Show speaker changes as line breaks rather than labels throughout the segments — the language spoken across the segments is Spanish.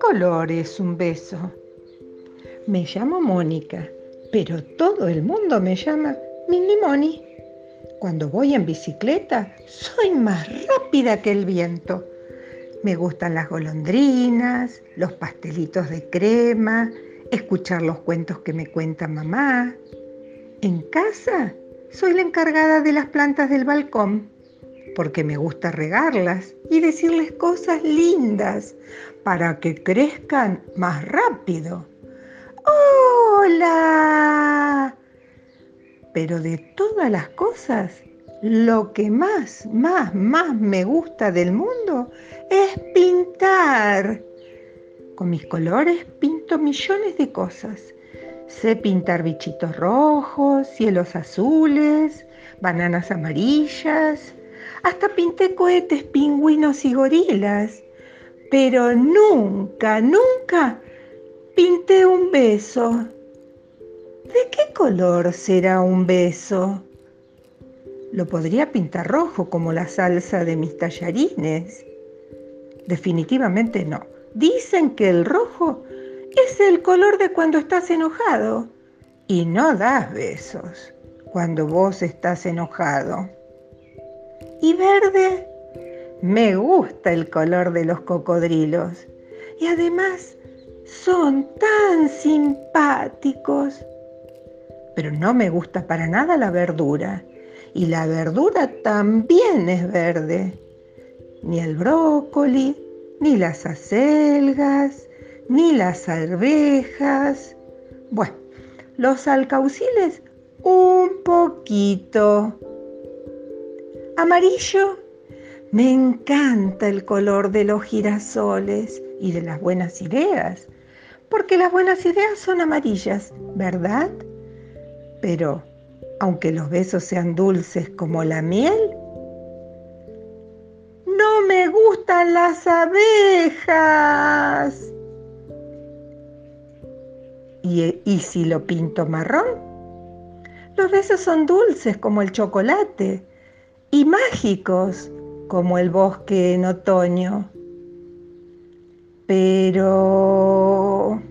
color es un beso? Me llamo Mónica, pero todo el mundo me llama Mini Moni. Cuando voy en bicicleta, soy más rápida que el viento. Me gustan las golondrinas, los pastelitos de crema, escuchar los cuentos que me cuenta mamá. En casa soy la encargada de las plantas del balcón porque me gusta regarlas y decirles cosas lindas para que crezcan más rápido. ¡Hola! Pero de todas las cosas, lo que más, más, más me gusta del mundo es pintar. Con mis colores pinto millones de cosas. Sé pintar bichitos rojos, cielos azules, bananas amarillas, hasta pinté cohetes, pingüinos y gorilas, pero nunca, nunca pinté un beso. ¿De qué color será un beso? Lo podría pintar rojo como la salsa de mis tallarines. Definitivamente no. Dicen que el rojo es el color de cuando estás enojado y no das besos cuando vos estás enojado. ¿Y verde? Me gusta el color de los cocodrilos. Y además son tan simpáticos. Pero no me gusta para nada la verdura. Y la verdura también es verde. Ni el brócoli, ni las acelgas, ni las arvejas. Bueno, los alcauciles un poquito. Amarillo. Me encanta el color de los girasoles y de las buenas ideas, porque las buenas ideas son amarillas, ¿verdad? Pero, aunque los besos sean dulces como la miel, no me gustan las abejas. ¿Y, y si lo pinto marrón? Los besos son dulces como el chocolate y mágicos como el bosque en otoño. Pero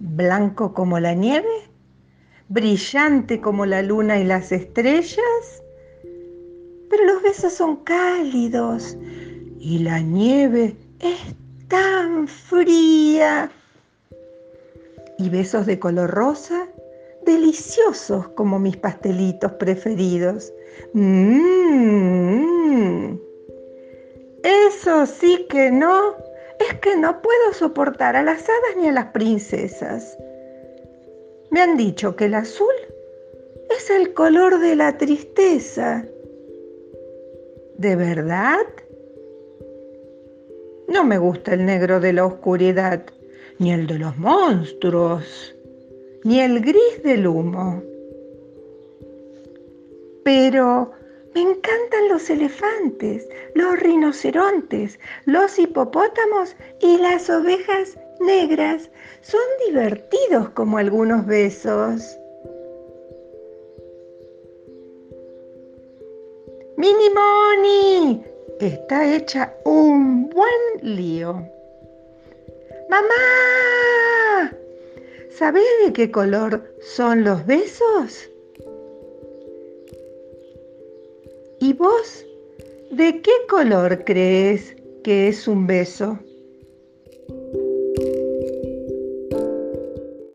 blanco como la nieve, brillante como la luna y las estrellas. Pero los besos son cálidos y la nieve es tan fría. Y besos de color rosa deliciosos como mis pastelitos preferidos. Mmm. Eso sí que no. Es que no puedo soportar a las hadas ni a las princesas. Me han dicho que el azul es el color de la tristeza. ¿De verdad? No me gusta el negro de la oscuridad, ni el de los monstruos ni el gris del humo. Pero me encantan los elefantes, los rinocerontes, los hipopótamos y las ovejas negras. Son divertidos como algunos besos. Mini Moni, está hecha un buen lío. ¡Mamá! ¿Sabés de qué color son los besos? ¿Y vos de qué color crees que es un beso?